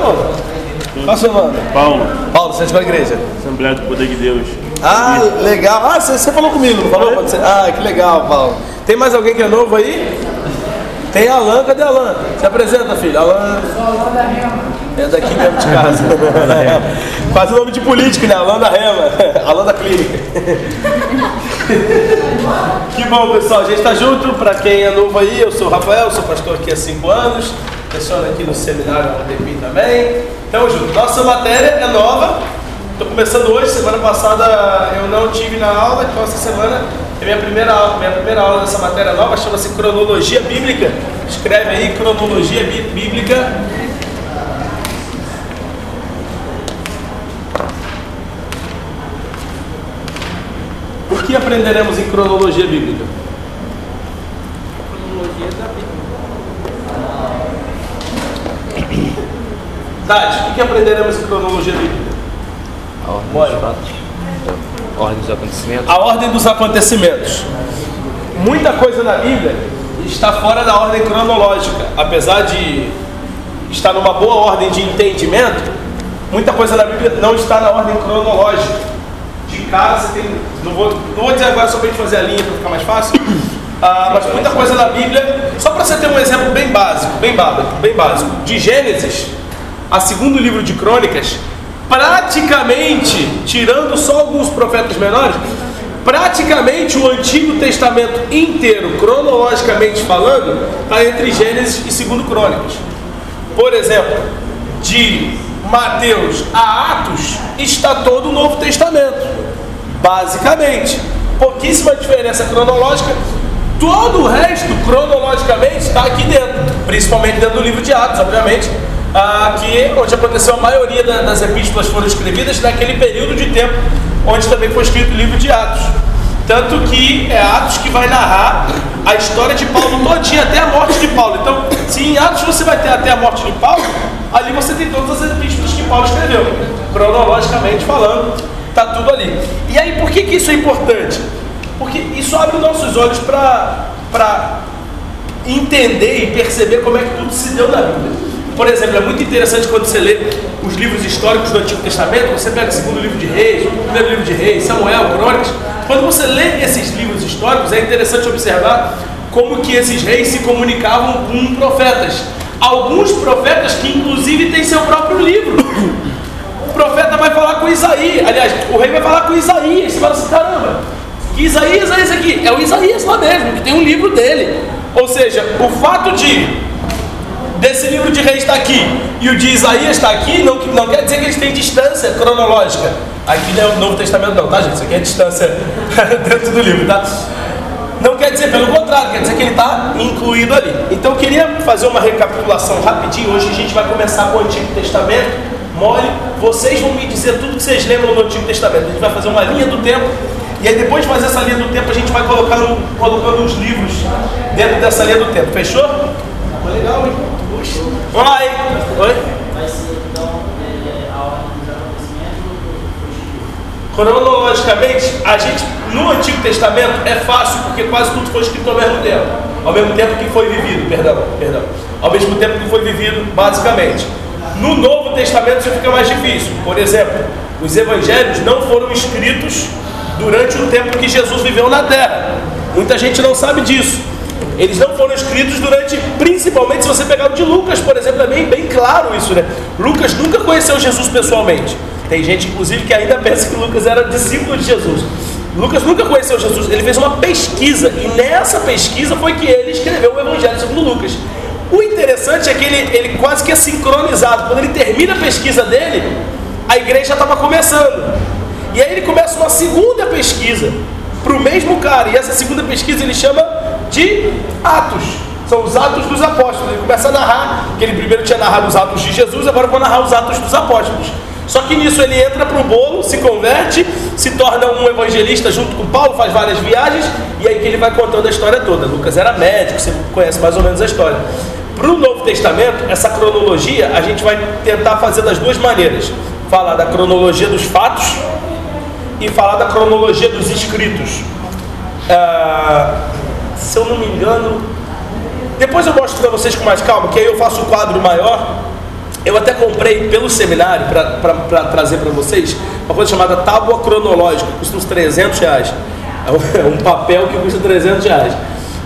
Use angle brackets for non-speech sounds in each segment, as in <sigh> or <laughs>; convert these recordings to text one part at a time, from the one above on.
não? Qual é o seu nome? Paulo, Paulo, você é de qual igreja? Assembleia do Poder de Deus. Ah, legal. Ah, você, você falou comigo, não falou? Pode ser. Ah, que legal, Paulo. Tem mais alguém que é novo aí? Tem Alan, cadê Alan? Se apresenta, filho. Alan. É daqui mesmo de casa. <laughs> Quase nome de político, né? Alan da Rema. <laughs> Alan da Clínica. <laughs> Que bom, pessoal. A gente tá junto. Para quem é novo aí, eu sou o Rafael, sou pastor aqui há cinco anos. Leciono aqui no seminário da UTP também. Tamo junto. Nossa matéria é nova. Estou começando hoje, semana passada eu não tive na aula, então essa semana é minha primeira aula, minha primeira aula dessa matéria nova, chama-se Cronologia Bíblica. Escreve aí Cronologia Bí- Bíblica. Que aprenderemos em cronologia bíblica? Tati, o que aprenderemos em cronologia bíblica? A ordem Bora. dos fatos. A ordem dos acontecimentos. A ordem dos acontecimentos. Muita coisa na Bíblia está fora da ordem cronológica, apesar de estar numa boa ordem de entendimento. Muita coisa na Bíblia não está na ordem cronológica. De cara você tem. Não vou, não vou dizer agora só para a gente fazer a linha para ficar mais fácil. Ah, mas muita coisa na Bíblia, só para você ter um exemplo bem básico, bem básico, bem básico. De Gênesis a segundo livro de Crônicas, praticamente, tirando só alguns profetas menores, praticamente o Antigo Testamento inteiro, cronologicamente falando, está entre Gênesis e segundo Crônicas. Por exemplo, de Mateus a Atos está todo o Novo Testamento. Basicamente. Pouquíssima diferença cronológica. Todo o resto, cronologicamente, está aqui dentro. Principalmente dentro do livro de Atos, obviamente. ah, que onde aconteceu a maioria da- das epístolas foram escrevidas naquele período de tempo onde também foi escrito o livro de Atos. Tanto que é Atos que vai narrar a história de Paulo todinha até a morte de Paulo. Então, se em Atos você vai ter até a morte de Paulo, ali você tem todas as epístolas que Paulo escreveu. Cronologicamente falando, tá tudo ali. E aí, por que, que isso é importante? Porque isso abre os nossos olhos para entender e perceber como é que tudo se deu na Bíblia. Por exemplo, é muito interessante quando você lê os livros históricos do Antigo Testamento, você pega o segundo livro de Reis, o primeiro livro de Reis, Samuel, Crônicas. Quando você lê esses livros históricos, é interessante observar como que esses reis se comunicavam com profetas. Alguns profetas que inclusive têm seu próprio livro. Vai falar com Isaías, aliás, o rei vai falar com Isaías. Você fala assim, caramba, que Isaías é esse aqui? É o Isaías lá mesmo, que tem um livro dele. Ou seja, o fato de desse livro de reis está aqui e o de Isaías está aqui, não, não quer dizer que eles têm distância cronológica. Aqui não é o Novo Testamento não, tá gente? Isso aqui é distância <laughs> dentro do livro, tá? Não quer dizer, pelo contrário, quer dizer que ele está incluído ali. Então eu queria fazer uma recapitulação rapidinho. Hoje a gente vai começar com o Antigo Testamento. Mole, vocês vão me dizer tudo que vocês lembram do Antigo Testamento. A gente vai fazer uma linha do tempo. E aí depois de fazer essa linha do tempo, a gente vai colocando, colocando os livros dentro dessa linha do tempo. Fechou? Ficou legal, hein? Vamos lá, hein? Oi? Vai ser então é, a ordem dos acontecimentos. Cronologicamente, a gente no Antigo Testamento é fácil porque quase tudo foi escrito ao mesmo tempo. Ao mesmo tempo que foi vivido, perdão, perdão. Ao mesmo tempo que foi vivido, basicamente. No Novo Testamento isso fica mais difícil. Por exemplo, os evangelhos não foram escritos durante o tempo que Jesus viveu na terra. Muita gente não sabe disso. Eles não foram escritos durante, principalmente se você pegar o de Lucas, por exemplo, é bem, bem claro isso, né? Lucas nunca conheceu Jesus pessoalmente. Tem gente, inclusive, que ainda pensa que Lucas era discípulo de Jesus. Lucas nunca conheceu Jesus, ele fez uma pesquisa, e nessa pesquisa foi que ele escreveu o Evangelho segundo Lucas. O interessante é que ele, ele quase que é sincronizado. Quando ele termina a pesquisa dele, a igreja estava começando. E aí ele começa uma segunda pesquisa para o mesmo cara. E essa segunda pesquisa ele chama de Atos. São os Atos dos Apóstolos. Ele começa a narrar, que ele primeiro tinha narrado os Atos de Jesus, agora vai narrar os Atos dos Apóstolos. Só que nisso ele entra para o bolo, se converte, se torna um evangelista junto com Paulo, faz várias viagens, e aí que ele vai contando a história toda. Lucas era médico, você conhece mais ou menos a história. Para o Novo Testamento, essa cronologia a gente vai tentar fazer das duas maneiras: falar da cronologia dos fatos e falar da cronologia dos escritos. Ah, se eu não me engano, depois eu mostro para vocês com mais calma, que aí eu faço o quadro maior Eu até comprei pelo seminário, para trazer para vocês, uma coisa chamada tábua cronológica, custa uns 300 reais. É um, é um papel que custa 300 reais.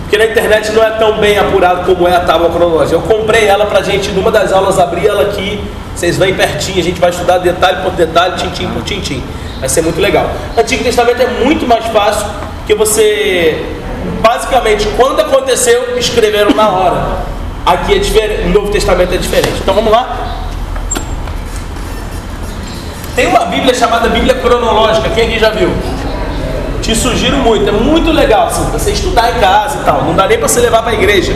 Porque na internet não é tão bem apurado como é a tábua cronológica. Eu comprei ela para a gente, numa das aulas, abrir ela aqui, vocês vêm pertinho, a gente vai estudar detalhe por detalhe, tintim por tintim. Vai ser muito legal. Antigo Testamento é muito mais fácil, porque você, basicamente, quando aconteceu, escreveram na hora. Aqui é diferente, o Novo Testamento é diferente. Então vamos lá. Tem uma Bíblia chamada Bíblia Cronológica, quem aqui já viu? Te sugiro muito, é muito legal assim, você estudar em casa e tal. Não dá nem para você levar para a igreja,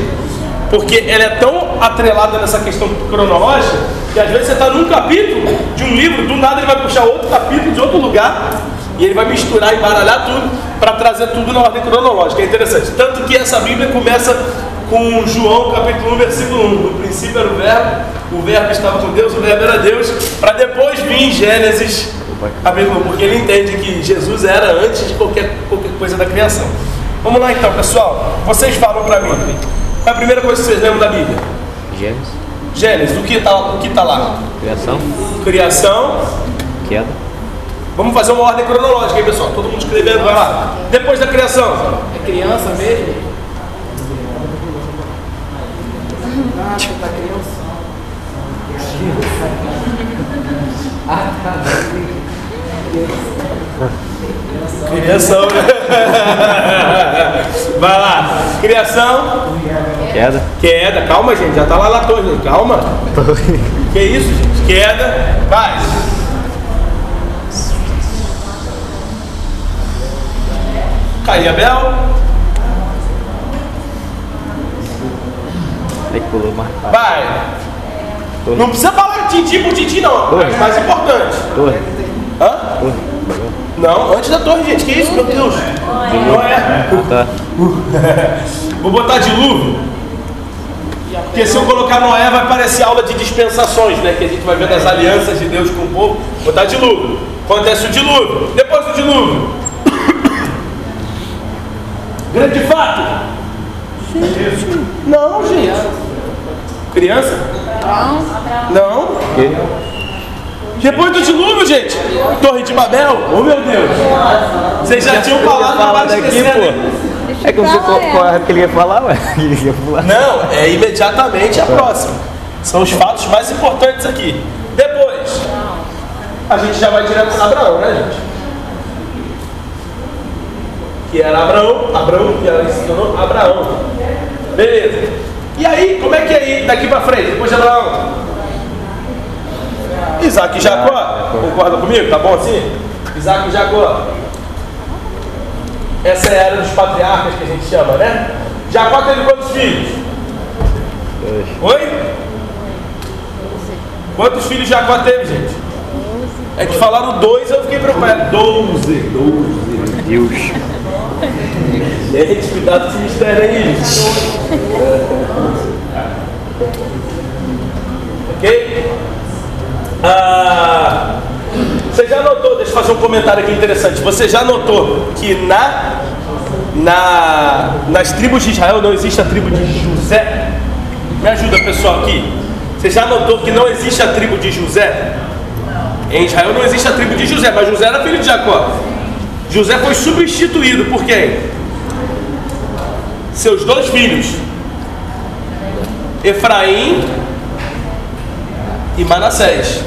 porque ela é tão atrelada nessa questão cronológica que às vezes você está num capítulo de um livro, do nada ele vai puxar outro capítulo de outro lugar e ele vai misturar, embaralhar tudo para trazer tudo na ordem cronológica. É interessante. Tanto que essa Bíblia começa com João capítulo 1, versículo 1. No princípio era o verbo, o verbo estava com Deus, o verbo era Deus, para depois vir Gênesis capítulo 1, porque ele entende que Jesus era antes de qualquer, qualquer coisa da criação. Vamos lá então, pessoal. Vocês falam para mim. Qual é a primeira coisa que vocês lembram da Bíblia? Gênesis. Gênesis, o que está tá lá? Criação. Criação. Queda. Vamos fazer uma ordem cronológica aí, pessoal. Todo mundo escrevendo, vai lá. Depois da criação. É criança mesmo? <laughs> Ah, tá criança. Ah, tá. Criação, né? <laughs> Vai lá. Criação. Queda. Queda. Calma, gente. Já tá lá na torre. Calma. <laughs> Que isso, gente? Queda. Vai. Caí, Abel. Pulou mais. Vai. Não precisa falar tintim por tintim, não. Torre. É mais importante. Torre. Torre. Não, antes da torre, gente. Que isso, meu Deus? Não é. Tá. <laughs> Vou botar dilúvio. Porque se eu colocar Noé vai parecer aula de dispensações, né? Que a gente vai ver das alianças de Deus com o povo. Vou botar dilúvio. Acontece o dilúvio. Depois do dilúvio. Grande fato. Não, gente. Criança? Não. Que? Depois do dilúvio, gente. Torre de Babel. Oh, meu Deus. Vocês já tinham falado, Fala mas daqui, pô. É que eu não sei qual, qual é que ele ia falar, ué. <laughs> Ele ia pular. Não, é imediatamente a próxima. São os fatos mais importantes aqui. Depois, a gente já vai direto para Abraão, né, gente? Que era Abraão, Abraão, que era se tornou Abraão. Beleza. E aí, como é que é ir daqui para frente, depois de Abraão? Isaac e Jacó. Concorda comigo? Tá bom assim? Isaac e Jacó. Essa é a era dos patriarcas que a gente chama, né? Jacó teve quantos filhos? Dois. Oi? Quantos filhos Jacó teve, gente? É que falaram dois, eu fiquei preocupado. Doze. Doze. Meu Deus. Gente, cuidado com esse mistério aí, gente. Ok? Ah, você já notou, deixa eu fazer um comentário aqui interessante. Você já notou que na, na, nas tribos de Israel não existe a tribo de José? Me ajuda, pessoal, aqui. Você já notou que não existe a tribo de José? Em Israel não existe a tribo de José, mas José era filho de Jacó. José foi substituído por quem? Seus dois filhos, Efraim e Manassés.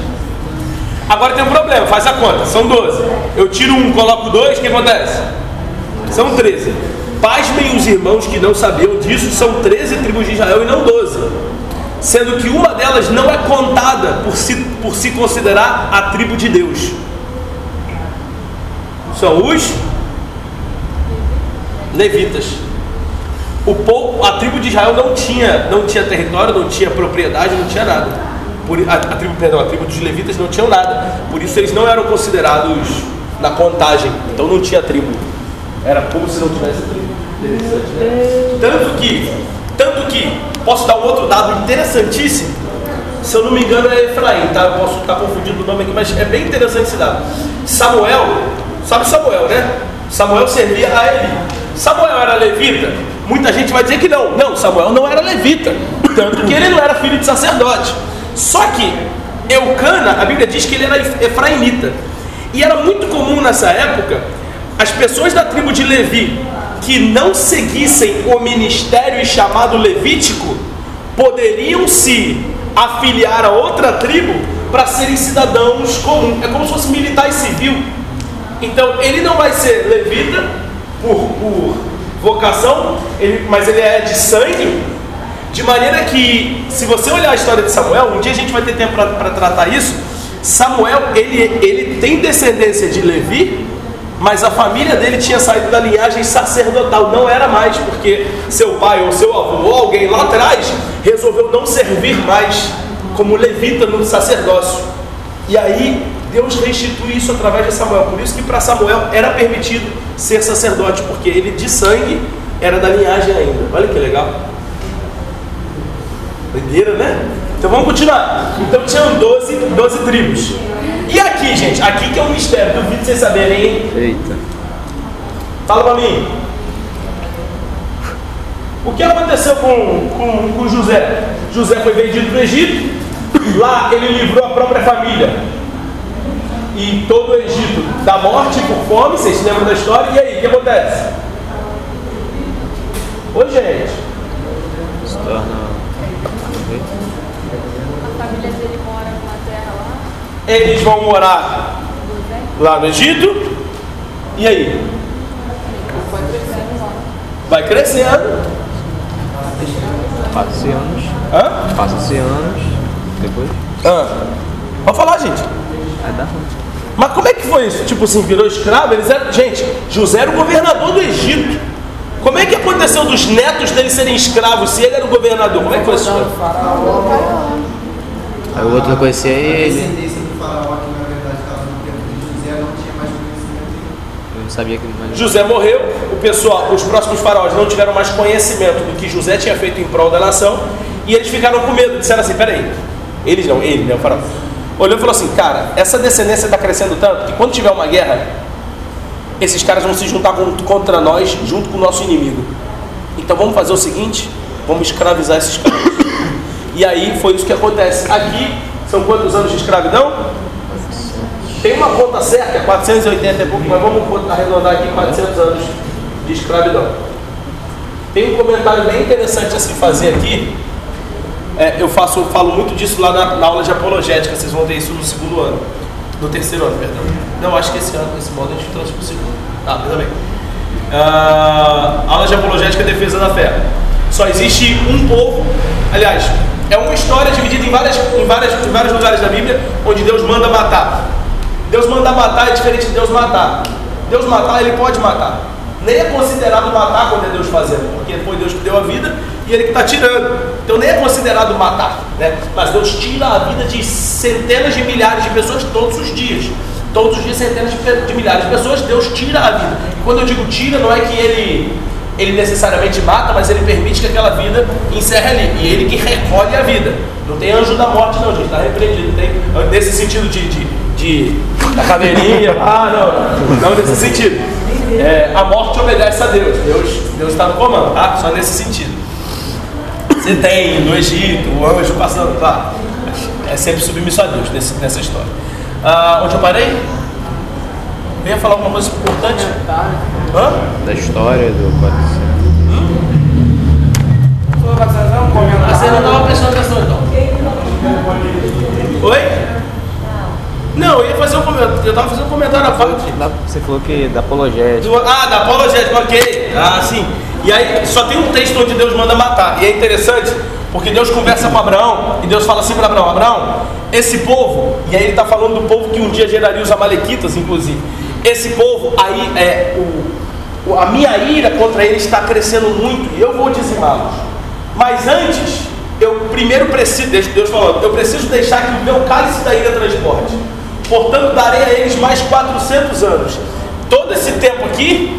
Agora tem um problema, faz a conta, são 12. Eu tiro um, coloco dois, o que acontece? São 13. Pasmem os irmãos que não sabiam disso, são 13 tribos de Israel e não 12. Sendo que uma delas não é contada por se, por se considerar a tribo de Deus. São os levitas. O povo, a tribo de Israel não tinha, não tinha território, não tinha propriedade, não tinha nada. Por, a, a tribo, perdão, a tribo dos levitas não tinham nada. Por isso eles não eram considerados na contagem. Então não tinha tribo. Era como se não tivesse tribo. Né? Tanto que, tanto que, posso dar um outro dado interessantíssimo. Se eu não me engano é Efraim, tá? Eu posso estar confundindo o nome aqui, mas é bem interessante esse dado. Samuel, sabe Samuel, né? Samuel servia a Eli. Samuel era levita? Muita gente vai dizer que não. Não, Samuel não era levita. Tanto que ele não era filho de sacerdote. Só que Eucana, a Bíblia diz que ele era efraimita. E era muito comum nessa época as pessoas da tribo de Levi que não seguissem o ministério chamado levítico poderiam se afiliar a outra tribo para serem cidadãos comuns. É como se fosse militar e civil. Então ele não vai ser levita por, por vocação, ele, mas ele é de sangue. De maneira que, se você olhar a história de Samuel, um dia a gente vai ter tempo para tratar isso. Samuel, ele, ele tem descendência de Levi, mas a família dele tinha saído da linhagem sacerdotal, não era mais, porque seu pai ou seu avô ou alguém lá atrás resolveu não servir mais como levita no sacerdócio. E aí Deus restitui isso através de Samuel. Por isso que para Samuel era permitido ser sacerdote, porque ele de sangue era da linhagem ainda. Olha que legal. Doideira, né? Então vamos continuar. Então tinham 12, 12 tribos. E aqui, gente, aqui que é um mistério, duvido vocês saberem, hein? Eita. Fala pra mim. O que aconteceu com, com, com José? José foi vendido para o Egito, lá ele livrou a própria família e todo o Egito da morte por fome, vocês se lembram da história? E aí, o que acontece? Oi, gente. Se torna. A família dele mora numa terra lá. Eles vão morar lá no Egito. E aí? Vai crescendo. Passa-se anos. Hã? Passa-se anos. Depois. Hã? Pode falar, gente. Aí dá. Mas como é que foi isso? Tipo assim, virou escravo? Eles eram... Gente, José era o governador do Egito. Como é que aconteceu dos netos dele serem escravos se ele era o governador? Como é que foi isso? Aí o outro conhecia A ele. Faraó, que na verdade estava no tempo de José, não tinha mais conhecimento nenhum. Eu não sabia que. Mas... José morreu, o pessoal, os próximos faraós não tiveram mais conhecimento do que José tinha feito em prol da nação e eles ficaram com medo, disseram assim: peraí, eles não, ele, né, o faraó. Olhou e falou assim: cara, essa descendência está crescendo tanto que quando tiver uma guerra, esses caras vão se juntar com- contra nós, junto com o nosso inimigo. Então vamos fazer o seguinte: vamos escravizar esses caras. <coughs> E aí foi isso que acontece. Aqui são quantos anos de escravidão? Tem uma conta certa, é 480 e pouco, mas vamos arredondar aqui 400 anos de escravidão. Tem um comentário bem interessante a se fazer aqui. É, eu faço, eu falo muito disso lá na, na aula de apologética, vocês vão ter isso no segundo ano. No terceiro ano, perdão. Não, acho que esse ano, esse modo a gente trouxe para o segundo. Tá, tudo bem. Ah, aula de apologética e defesa da fé. Só existe um povo, aliás, é uma história dividida em, várias, em, várias, em vários lugares da Bíblia onde Deus manda matar. Deus manda matar é diferente de Deus matar. Deus matar, ele pode matar. Nem é considerado matar quando é Deus fazendo, porque foi Deus que deu a vida e ele que está tirando. Então nem é considerado matar, né? Mas Deus tira a vida de centenas de milhares de pessoas todos os dias. Todos os dias, centenas de, de milhares de pessoas, Deus tira a vida. E quando eu digo tira, não é que ele, ele necessariamente mata, mas ele permite que aquela vida encerre ali. E ele que recolhe a vida. Não tem anjo da morte, não, gente. Está repreendido. Tem, nesse sentido de, de, de da caveirinha. <laughs> ah, não. Não nesse sentido. É, a morte obedece a Deus. Deus Deus está no comando, tá? Só nesse sentido. Você tem no Egito o anjo passando, tá? É sempre submisso a Deus nesse, nessa história. Ah, onde eu parei? Eu ia falar alguma coisa importante? Hã? Da história do 400. Ah, você não estava prestando atenção então. Oi? Não, eu ia fazer um comentário. Eu estava fazendo um comentário à parte. Da- Você falou que da apologética. Do- ah, da apologética, ok. Ah, sim. E aí só tem um texto onde Deus manda matar. E é interessante, porque Deus conversa com Abraão e Deus fala assim para Abraão, Abraão, esse povo, e aí ele está falando do povo que um dia geraria os amalequitas, inclusive. Esse povo, aí é o, a minha ira contra ele está crescendo muito e eu vou dizimá-los. Mas antes, eu primeiro preciso, Deus falando, eu preciso deixar que o meu cálice da ira transborde. Portanto, darei a eles mais 400 anos. Todo esse tempo aqui,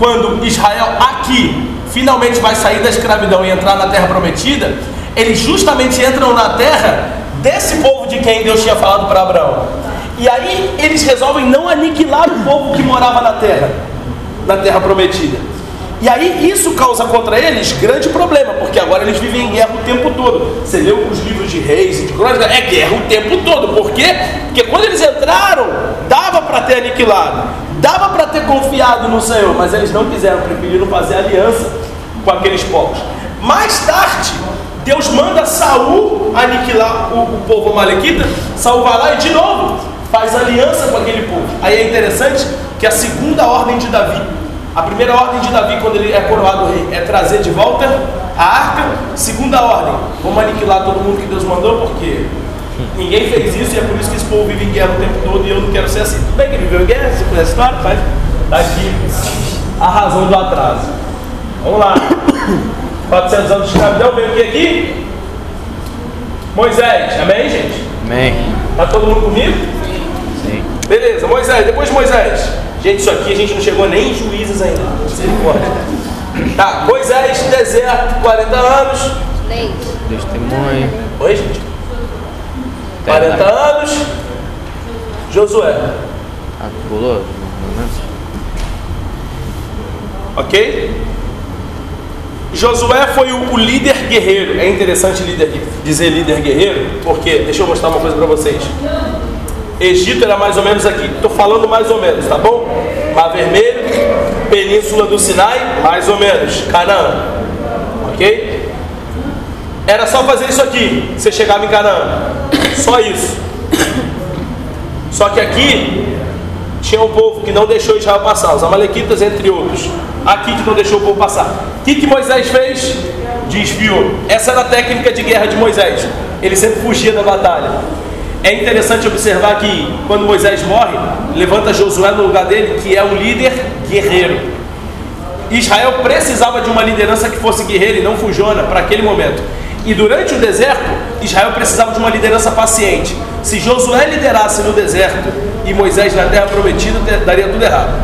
quando Israel aqui finalmente vai sair da escravidão e entrar na terra prometida, eles justamente entram na terra desse povo de quem Deus tinha falado para Abraão. E aí eles resolvem não aniquilar o povo que morava na terra, na terra prometida. E aí isso causa contra eles grande problema, porque agora eles vivem em guerra o tempo todo. Você leu os livros de reis e de crônicas, é guerra o tempo todo. Por quê? Porque quando eles entraram, dava para ter aniquilado, dava para ter confiado no Senhor, mas eles não quiseram, preferiram fazer aliança com aqueles povos. Mais tarde, Deus manda Saul aniquilar o, o povo amalequita, Saul vai lá e de novo faz aliança com aquele povo. Aí é interessante que a segunda ordem de Davi, a primeira ordem de Davi, quando ele é coroado rei, é trazer de volta a arca. Segunda ordem, vamos aniquilar todo mundo que Deus mandou, porque ninguém fez isso e é por isso que esse povo vive em guerra o tempo todo e eu não quero ser assim. Tudo bem que viveu em guerra, você conhece a história? Mas tá aqui a razão do atraso. Vamos lá. <coughs> 400 anos de escravidão, veio o que aqui? Moisés, amém, gente? Amém. Tá todo mundo comigo? Sim. Beleza, Moisés, depois de Moisés. Gente, isso aqui a gente não chegou nem em juízes ainda. Misericórdia. Tá, Moisés, deserto, 40 anos. Leite. Testemunho. Oi, gente? 40 anos. Josué, Ah, pulou? ok? Josué foi o, o líder guerreiro. É interessante líder, dizer líder guerreiro, porque, deixa eu mostrar uma coisa para vocês. Egito era mais ou menos aqui. Estou falando mais ou menos, tá bom? Mar Vermelho, Península do Sinai, mais ou menos. Canaã, ok? Era só fazer isso aqui. Você chegava em Canaã. Só isso. Só que aqui tinha um povo que não deixou Israel passar, os Amalequitas, entre outros. Aqui que não deixou o povo passar. O que, que Moisés fez? Desviou. Essa era a técnica de guerra de Moisés. Ele sempre fugia da batalha. É interessante observar que quando Moisés morre, levanta Josué no lugar dele, que é um líder guerreiro. Israel precisava de uma liderança que fosse guerreira e não fujona para aquele momento. E durante o deserto, Israel precisava de uma liderança paciente. Se Josué liderasse no deserto e Moisés na terra prometida, daria tudo errado.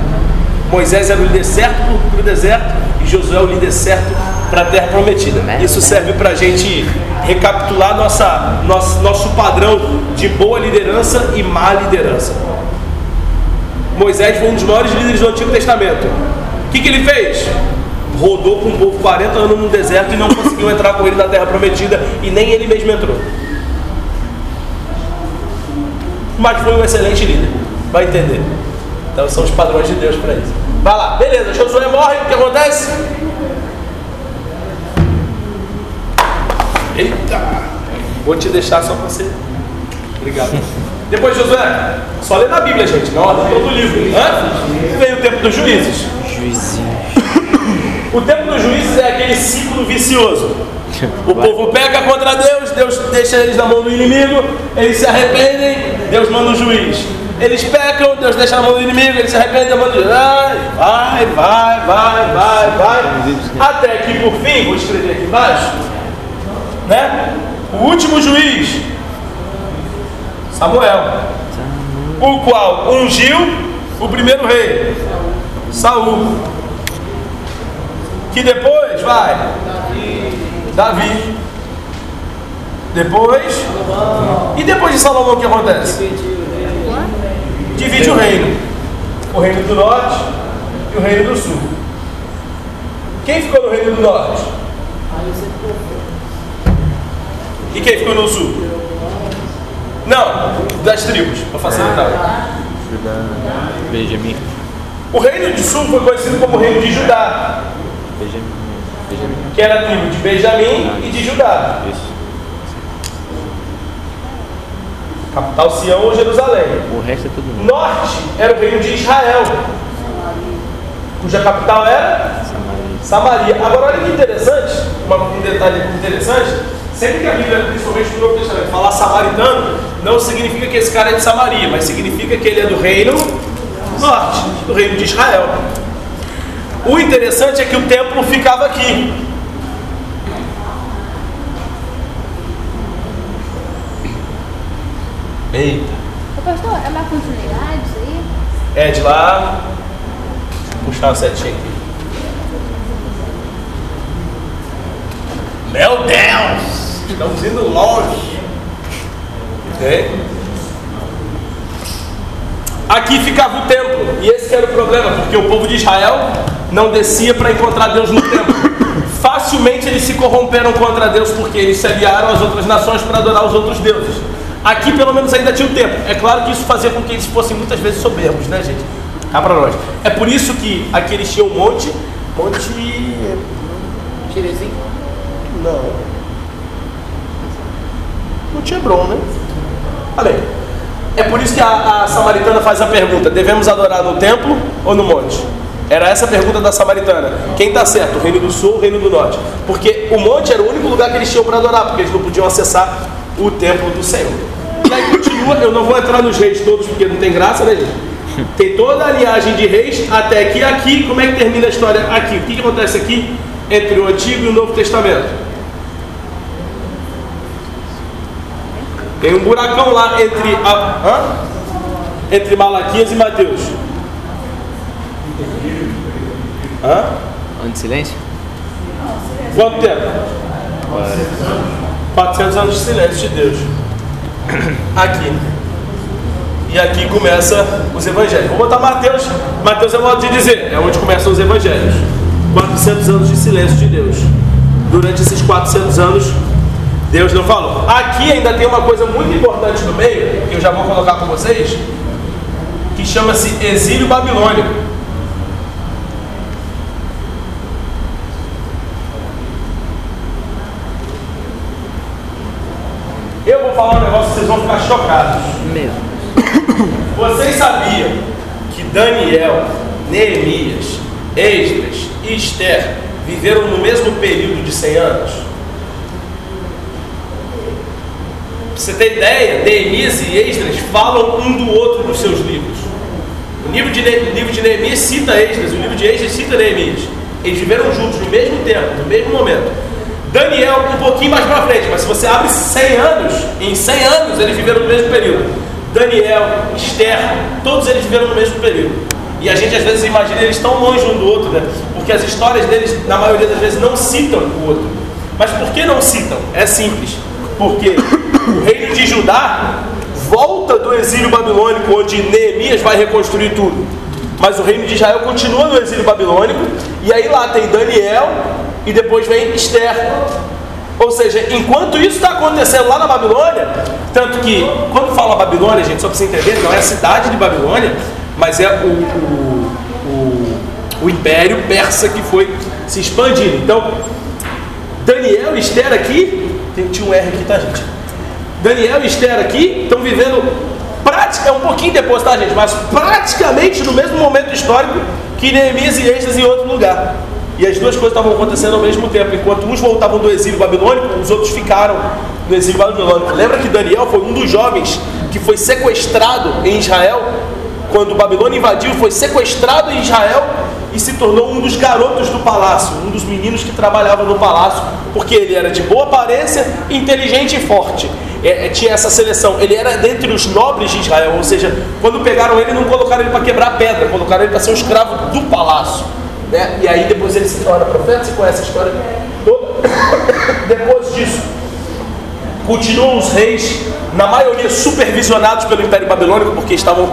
Moisés era o líder certo para o deserto Josué é o líder certo para a terra prometida. Isso serve para a gente recapitular nossa, nosso, nosso padrão de boa liderança e má liderança. Moisés foi um dos maiores líderes do Antigo Testamento. O que, que ele fez? Rodou com o povo 40 anos no deserto e não conseguiu entrar com ele na terra prometida e nem ele mesmo entrou. Mas foi um excelente líder. Vai entender. Então são os padrões de Deus para isso. Vai lá, beleza. Josué morre, o que acontece? Eita! Vou te deixar só para você. Obrigado. Depois, Josué, só lê na Bíblia, gente, na ordem todo o livro. Hã? Vem o tempo dos juízes. Juizinho. O tempo dos juízes é aquele ciclo vicioso. O povo peca contra Deus, Deus deixa eles na mão do inimigo, eles se arrependem, Deus manda um juiz. Eles pecam, Deus deixa na mão do inimigo, eles se arrependem, um juiz. Vai, vai, vai, vai, vai, vai. Até que por fim, vou escrever aqui embaixo, né? O último juiz, Samuel, o qual ungiu o primeiro rei, Saul. Que depois vai Davi. Depois. E depois de Salomão o que acontece? Divide o reino. O reino do norte e o reino do sul. Quem ficou no reino do norte? E quem ficou no sul? Não, das tribos, para facilitar. Judá. Benjamin. O reino do sul foi conhecido como reino de Judá. Benjamin. que era a tribo de Benjamim e de Judá. Isso. Capital Sião ou Jerusalém. O resto é tudo. Norte era o reino de Israel, cuja capital era Samaria. Samaria. Agora, olha que interessante, um detalhe interessante: sempre que a Bíblia, principalmente no Novo Testamento, falar samaritano, não significa que esse cara é de Samaria, mas significa que ele é do reino norte, do reino de Israel. O interessante é que o templo ficava aqui. Eita. Ô, pastor, é uma continuidade isso aí? É de lá. Deixa eu puxar a setinha aqui. Meu Deus! Estamos indo longe. Ok? Aqui ficava o templo. E esse era o problema, porque o povo de Israel não descia para encontrar Deus no templo. Facilmente eles se corromperam contra Deus porque eles se aliaram às outras nações para adorar os outros deuses. Aqui pelo menos ainda tinha o tempo. É claro que isso fazia com que eles fossem muitas vezes soberbos, né, gente? Cá para nós. É por isso que aqui eles tinham um monte. Monte. Tirezinho. Não. Não tinha Hebron, né? Olha aí. É por isso que a, a samaritana faz a pergunta: devemos adorar no templo ou no monte? Era essa a pergunta da samaritana. Quem está certo, o reino do sul ou o reino do norte? Porque o monte era o único lugar que eles tinham para adorar, porque eles não podiam acessar o templo do Senhor. E aí continua, eu não vou entrar nos reis todos porque não tem graça, né, gente? Tem toda a linhagem de reis até aqui. Aqui, como é que termina a história? Aqui. O que, que acontece aqui entre o Antigo e o Novo Testamento? Tem um buracão lá entre a, hã? entre Malaquias e Mateus. Hã? Ano de silêncio? Quanto tempo? 400 anos de silêncio de Deus. Aqui. E aqui começa os evangelhos. Vou botar Mateus. Mateus é modo de dizer, é onde começam os evangelhos. 400 anos de silêncio de Deus. Durante esses 400 anos, Deus não falou. Aqui ainda tem uma coisa muito importante no meio, que eu já vou colocar com vocês, que chama-se exílio babilônico. Eu vou falar um negócio, vocês vão ficar chocados. Meu. <coughs> Vocês sabiam que Daniel, Neemias, Esdras e Esther viveram no mesmo período de 100 anos? Pra você ter ideia, Neemias e Esdras falam um do outro nos seus livros. O livro de, o livro de Neemias cita Esdras, o livro de Esdras cita Neemias. Eles viveram juntos no mesmo tempo, no mesmo momento. Daniel, um pouquinho mais para frente, mas se você abre 100 anos, em 100 anos eles viveram no mesmo período. Daniel, Esther, todos eles viveram no mesmo período. E a gente às vezes imagina eles tão longe um do outro, né? Porque as histórias deles, na maioria das vezes, não citam o outro. Mas por que não citam? É simples. Porque o reino de Judá volta do exílio babilônico, onde Neemias vai reconstruir tudo. Mas o reino de Israel continua no exílio babilônico, e aí lá tem Daniel e depois vem Esther. Ou seja, enquanto isso está acontecendo lá na Babilônia, tanto que quando fala Babilônia, gente, só para você entender, não é a cidade de Babilônia, mas é o, o, o, o império persa que foi se expandindo. Então, Daniel e Esther aqui, tem, tinha um R aqui, tá, gente? Daniel e Esther aqui estão vivendo prática, é um pouquinho depois, tá, gente? Mas praticamente no mesmo momento histórico que Neemias e Esdras em outro lugar. E as duas coisas estavam acontecendo ao mesmo tempo. Enquanto uns voltavam do exílio babilônico, os outros ficaram no exílio babilônico. Lembra que Daniel foi um dos jovens que foi sequestrado em Israel? Quando Babilônia invadiu, foi sequestrado em Israel e se tornou um dos garotos do palácio, um dos meninos que trabalhava no palácio, porque ele era de boa aparência, inteligente e forte. É, é, tinha essa seleção. Ele era dentre os nobres de Israel, ou seja, quando pegaram ele, não colocaram ele para quebrar pedra, colocaram ele para ser um escravo do palácio. Né? E aí depois ele se torna profeta, você conhece a história toda. <coughs> depois disso, continuam os reis, na maioria supervisionados pelo Império Babilônico, porque estavam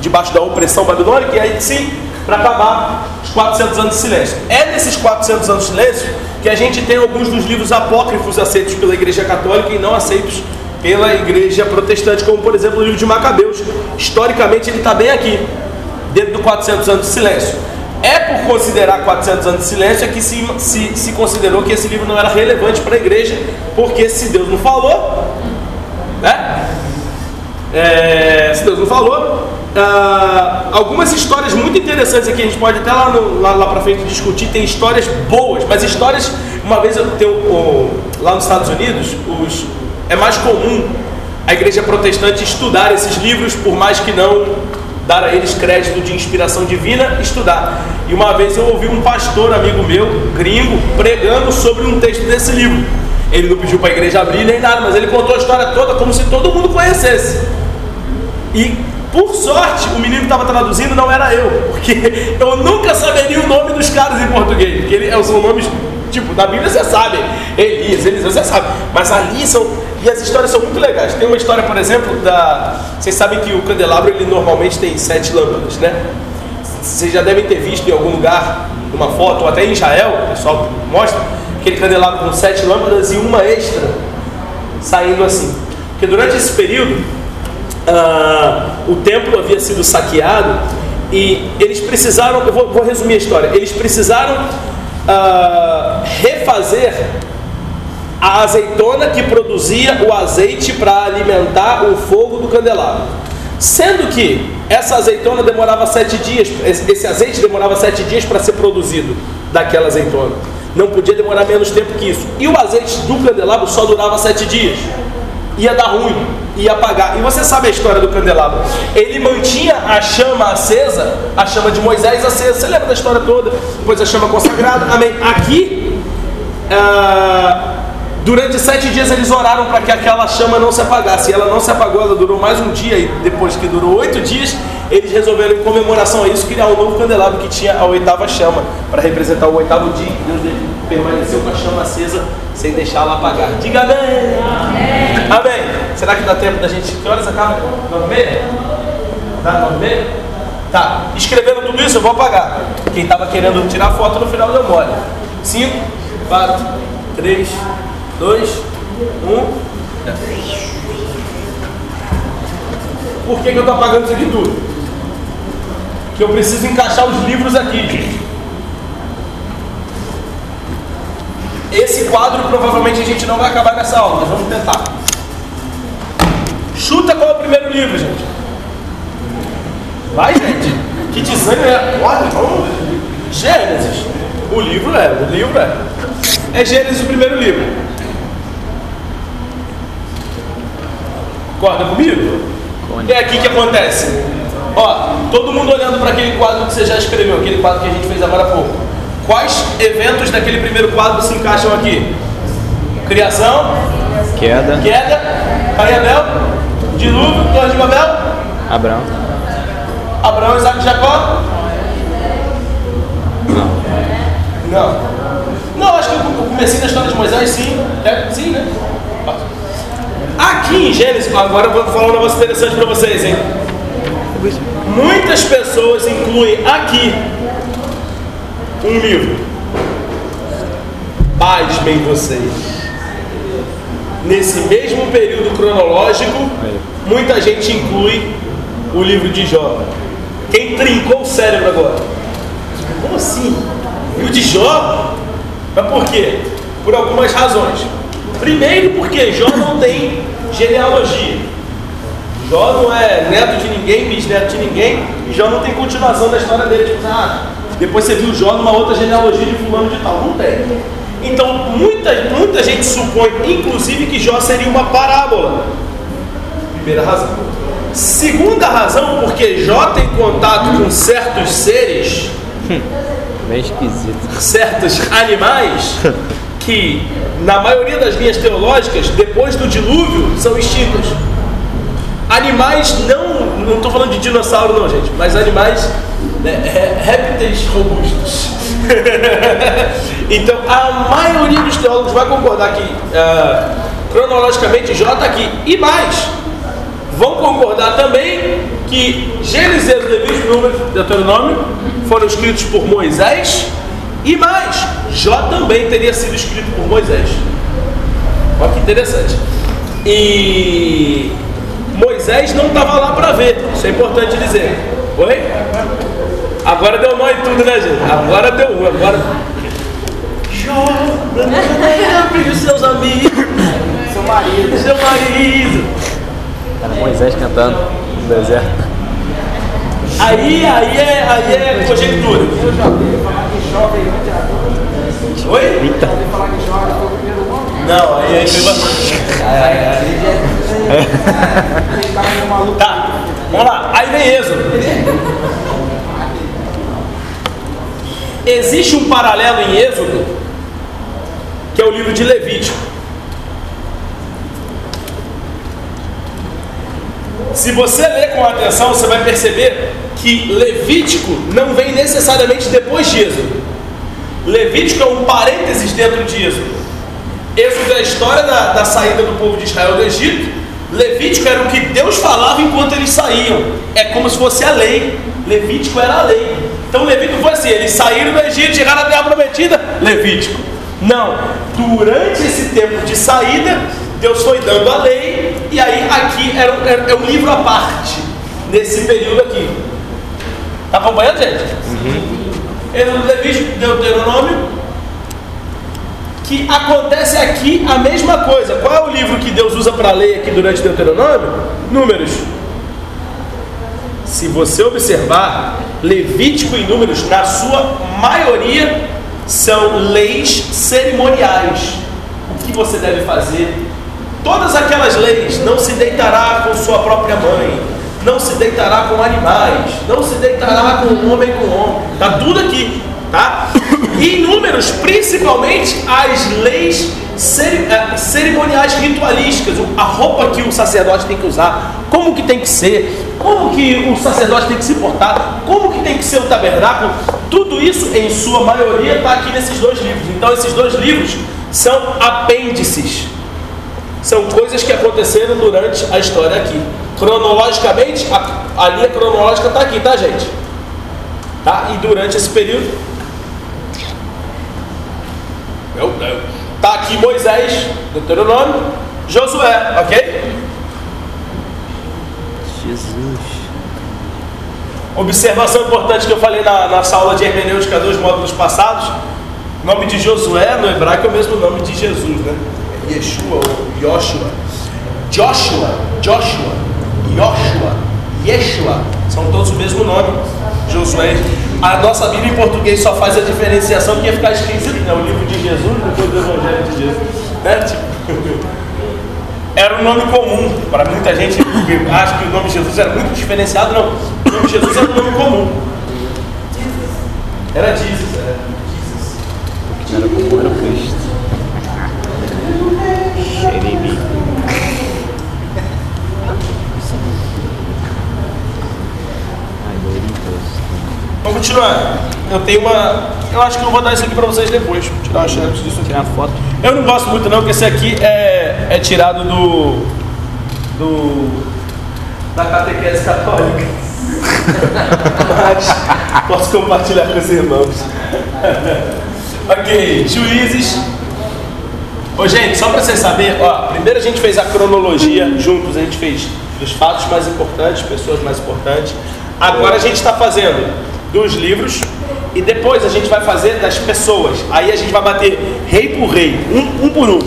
debaixo da opressão babilônica, e aí sim, para acabar os 400 anos de silêncio. É nesses 400 anos de silêncio que a gente tem alguns dos livros apócrifos aceitos pela Igreja Católica e não aceitos pela Igreja Protestante, como por exemplo o livro de Macabeus. Historicamente ele está bem aqui, dentro do 400 anos de silêncio. É por considerar 400 anos de silêncio que se, se, se considerou que esse livro não era relevante para a igreja, porque se Deus não falou, né? É, se Deus não falou, ah, algumas histórias muito interessantes aqui, a gente pode até lá, lá, lá para frente discutir, tem histórias boas, mas histórias, uma vez eu tenho, lá nos Estados Unidos, os, é mais comum a igreja protestante estudar esses livros, por mais que não dar a eles crédito de inspiração divina, estudar. E uma vez eu ouvi um pastor, amigo meu, gringo, pregando sobre um texto desse livro. Ele não pediu para a igreja abrir nem nada, mas ele contou a história toda como se todo mundo conhecesse. E por sorte, o menino que estava traduzindo não era eu, porque <laughs> eu nunca saberia o nome dos caras em português, porque eles são nomes, tipo, na Bíblia você sabe, Elias, Eliseu, você sabe, mas ali são, e as histórias são muito legais. Tem uma história, por exemplo, da. Vocês sabem que o candelabro ele normalmente tem sete lâmpadas, né? vocês já devem ter visto em algum lugar, uma foto, ou até em Israel, o pessoal mostra, aquele candelabro com sete lâmpadas e uma extra saindo assim. Porque durante esse período, ah, o templo havia sido saqueado e eles precisaram, eu vou, vou resumir a história, eles precisaram ah, refazer a azeitona que produzia o azeite para alimentar o fogo do candelabro. Sendo que essa azeitona demorava sete dias, esse azeite demorava sete dias para ser produzido daquela azeitona. Não podia demorar menos tempo que isso. E o azeite do candelabro só durava sete dias. Ia dar ruim, ia apagar. E você sabe a história do candelabro? Ele mantinha a chama acesa, a chama de Moisés acesa. Você lembra da história toda? Depois a chama consagrada. Amém. Aqui ah, durante sete dias eles oraram para que aquela chama não se apagasse. E ela não se apagou, ela durou mais um dia. E depois que durou oito dias, eles resolveram, em comemoração a isso, criar um novo candelabro que tinha a oitava chama, para representar o oitavo dia que Deus permaneceu com a chama acesa sem deixá-la apagar. Diga amém. amém! Será que dá tempo da gente? Que horas acaba? Nove e meia? Tá? Nove e meia? Tá. Escrevendo tudo isso, eu vou apagar. Quem estava querendo tirar foto no final deu mole. 5, 4, 3, 2, 1. Por que, que eu estou apagando isso aqui tudo? Que eu preciso encaixar os livros aqui. Esse quadro provavelmente a gente não vai acabar nessa aula, mas vamos tentar. Chuta qual é o primeiro livro, gente. Vai, gente. Que desânimo é. Olha, vamos. Gênesis. O livro é, o livro é. É Gênesis o primeiro livro. Concorda comigo? É aqui que acontece. Ó, todo mundo olhando para aquele quadro que você já escreveu, aquele quadro que a gente fez agora há pouco. Quais eventos daquele primeiro quadro se encaixam aqui? Criação, Queda. queda, Caim Abel, dilúvio, Torre de Babel, Abraão. Abraão, Isaac e Jacó? Não. Não, acho que o comecinho da história de Moisés, sim. É, sim, né? Aqui em Gênesis, agora eu vou falar um negócio interessante para vocês, hein? Muitas pessoas incluem aqui um livro. Pasmem vocês. Nesse mesmo período cronológico, muita gente inclui o livro de Jó. Quem trincou o cérebro agora? Como assim? O de Jó? Mas por quê? Por algumas razões. Primeiro, porque Jó não tem genealogia. Jó não é neto de ninguém, bisneto de ninguém, e Jó não tem continuação da história dele. Tipo, ah, depois você viu Jó numa outra genealogia de fulano de tal. Não tem. Então, muita, muita gente supõe, inclusive, que Jó seria uma parábola. Primeira razão. Segunda razão, porque Jó tem contato com certos seres Bem esquisito. certos animais <laughs> que, na maioria das linhas teológicas, depois do dilúvio, são extintos. Animais não, não estou falando de dinossauro não, gente, mas animais né, ré- répteis robustos. <laughs> então, a maioria dos teólogos vai concordar que, ah, cronologicamente, Jó está aqui. E mais, vão concordar também que Gênesis, Levítico, Número, Deuteronômio foram escritos por Moisés e mais, Jó também teria sido escrito por Moisés. Olha que interessante. E Moisés não estava lá para ver, isso é importante dizer. Oi? Agora deu nó em tudo, né, gente? Agora deu ruim, agora. Jó, lembre os seus amigos, Seu marido. seu marido. Era Moisés cantando no deserto. Aí, aí é, aí é conjectura. Eu já ouvi falar que Jó veio antes de Adão. Oi? Eita. Já ouvi falar que Jó foi o primeiro homem. Não, aí é meio maluco. Tá, vamos lá. Aí vem Êxodo. Existe um paralelo em Êxodo, que é o livro de Levítico. Se você ler com atenção, você vai perceber que Levítico não vem necessariamente depois de Êxodo. Levítico é um parênteses dentro de Êxodo. É a história da, da saída do povo de Israel do Egito. Levítico era o que Deus falava enquanto eles saíam. É como se fosse a lei. Levítico era a lei. Então Levítico foi assim, eles saíram do Egito, chegaram na terra prometida, Levítico. Não, durante esse tempo de saída, Deus foi dando a lei, e aí aqui era, era- é um livro à parte, nesse período aqui. Tá acompanhando, gente? Êxodo, Levítico, Deuteronômio, que acontece aqui a mesma coisa. Qual é o livro que Deus usa para ler aqui durante Deuteronômio? Números. Se você observar, Levítico e Números, na sua maioria, são leis cerimoniais. O que você deve fazer? Todas aquelas leis, não se deitará com sua própria mãe, não se deitará com animais, não se deitará com homem com homem. Tá tudo aqui, tá? E números, principalmente as leis eh, cerimoniais ritualísticas, a roupa que o sacerdote tem que usar, como que tem que ser, como que o sacerdote tem que se portar, como que tem que ser o tabernáculo, tudo isso em sua maioria está aqui nesses dois livros. Então esses dois livros são apêndices são coisas que aconteceram durante a história aqui. Cronologicamente, a, a linha cronológica está aqui, tá, gente? Tá? E durante esse período. Meu Deus. Tá aqui Moisés, Deuteronômio, Josué, ok? Jesus. Observação importante que eu falei na, nossa aula de hermenêutica dos módulos passados: o nome de Josué no hebraico é o mesmo nome de Jesus, né? Yeshua ou Joshua. Joshua, Joshua, Joshua, Yeshua, são todos o mesmo nome. Josué. A nossa Bíblia em português só faz a diferenciação que ia ficar esquisito, né? O livro de Jesus depois do Evangelho de Jesus. Né? Tipo, era um nome comum para muita gente que acha que o nome Jesus era muito diferenciado. Não, o nome Jesus era um nome comum. Era Jesus, era Jesus. Era como era o Cristo. Xeremi. Ai, Doritos. Vamos continuar. Eu tenho uma. Eu acho que eu vou dar isso aqui para vocês depois. Vou tirar a xerox disso aqui. Tirar foto. Eu não gosto muito não, porque esse aqui é, é tirado do. do. da catequese católica. Mas <laughs> posso compartilhar com os irmãos. <laughs> ok, juízes. Ô gente, só para vocês saberem, ó, primeiro a gente fez a cronologia juntos, a gente fez dos fatos mais importantes, pessoas mais importantes. Agora a gente está fazendo dos livros e depois a gente vai fazer das pessoas. Aí a gente vai bater rei por rei, um, um por um.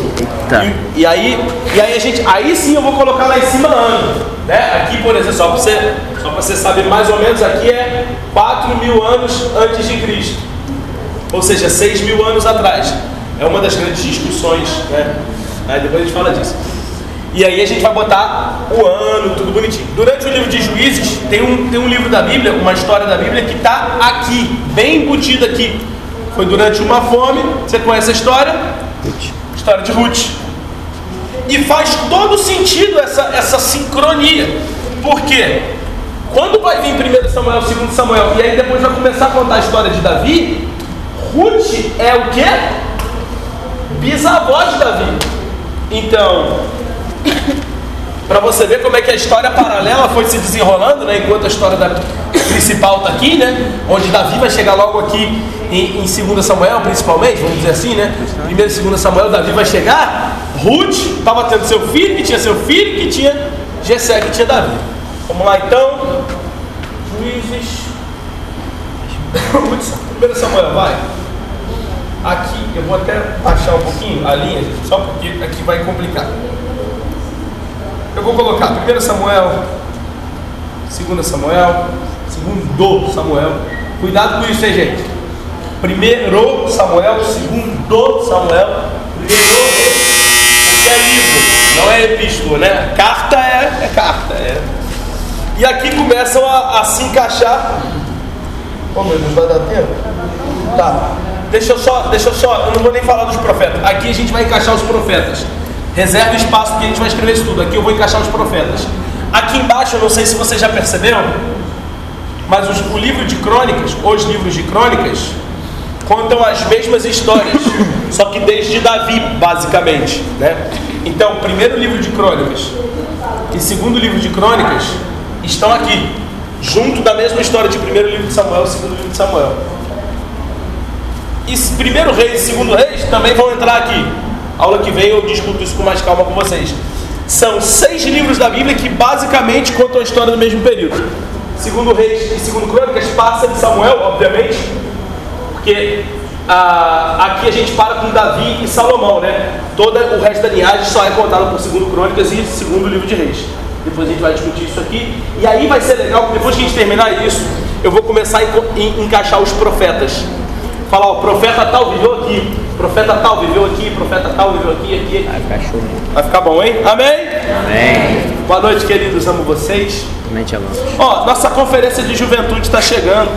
Tá. E, e aí, e aí a gente, aí sim eu vou colocar lá em cima ano, né? Aqui, por exemplo, só para você, só para você saber mais ou menos, aqui é 4 mil anos antes de Cristo, ou seja, 6 mil anos atrás. É uma das grandes discussões, né? Aí depois a gente fala disso. E aí a gente vai botar o ano, tudo bonitinho. Durante o livro de Juízes, tem um, tem um livro da Bíblia, uma história da Bíblia que está aqui, bem embutida aqui. Foi durante uma fome, você conhece a história? História de Ruth. E faz todo sentido essa, essa sincronia. Por quê? Quando vai vir 1 Samuel, 2 Samuel, e aí depois vai começar a contar a história de Davi, Ruth é o quê? Bisavó de Davi. Então, para você ver como é que a história paralela foi se desenrolando, né? Enquanto a história da principal está aqui, né? Onde Davi vai chegar logo aqui em, em 2 Samuel, principalmente, vamos dizer assim, né? Primeiro e 2 Samuel, Davi vai chegar. Ruth estava tendo seu filho, que tinha seu filho, que tinha Jessé, que tinha Davi. Vamos lá então. Juízes. 1 Samuel, vai. Aqui, eu vou até baixar um pouquinho a linha, só porque aqui vai complicar. Eu vou colocar 1 Samuel, 2 Samuel, 2 Samuel. Cuidado com isso, hein, gente? Primeiro Samuel, segundo Samuel, primeiro porque é livro, não é epístola, né? Carta é, é carta. É. E aqui começam a, a se encaixar. Oh meu Deus, vai dar tempo? Tá. Deixa eu só, deixa eu só, eu não vou nem falar dos profetas. Aqui a gente vai encaixar os profetas. Reserva espaço porque a gente vai escrever isso tudo. Aqui eu vou encaixar os profetas. Aqui embaixo, eu não sei se vocês já perceberam, mas os- o livro de crônicas, os livros de crônicas, contam as mesmas histórias, só que desde Davi, basicamente. Né? Então, primeiro livro de crônicas e segundo livro de crônicas estão aqui, junto da mesma história de primeiro livro de Samuel e segundo livro de Samuel. E primeiro reis e segundo reis também vão entrar aqui. Aula que vem eu discuto isso com mais calma com vocês. São seis livros da Bíblia que basicamente contam a história do mesmo período. Segundo Reis e segundo Crônicas passa de Samuel, obviamente, porque ah, aqui a gente para com Davi e Salomão, né? Todo o resto da linhagem só é contado por segundo Crônicas e segundo livro de Reis. Depois a gente vai discutir isso aqui. E aí vai ser legal, depois que a gente terminar isso, eu vou começar a encaixar os profetas. Falar, ó, profeta tal viveu aqui, profeta tal viveu aqui, profeta tal viveu aqui, aqui, aqui. Vai ficar show. Vai ficar bom, hein? Amém? Amém. Boa noite, queridos. Amo vocês. Também te amamos. Ó, nossa conferência de juventude está chegando.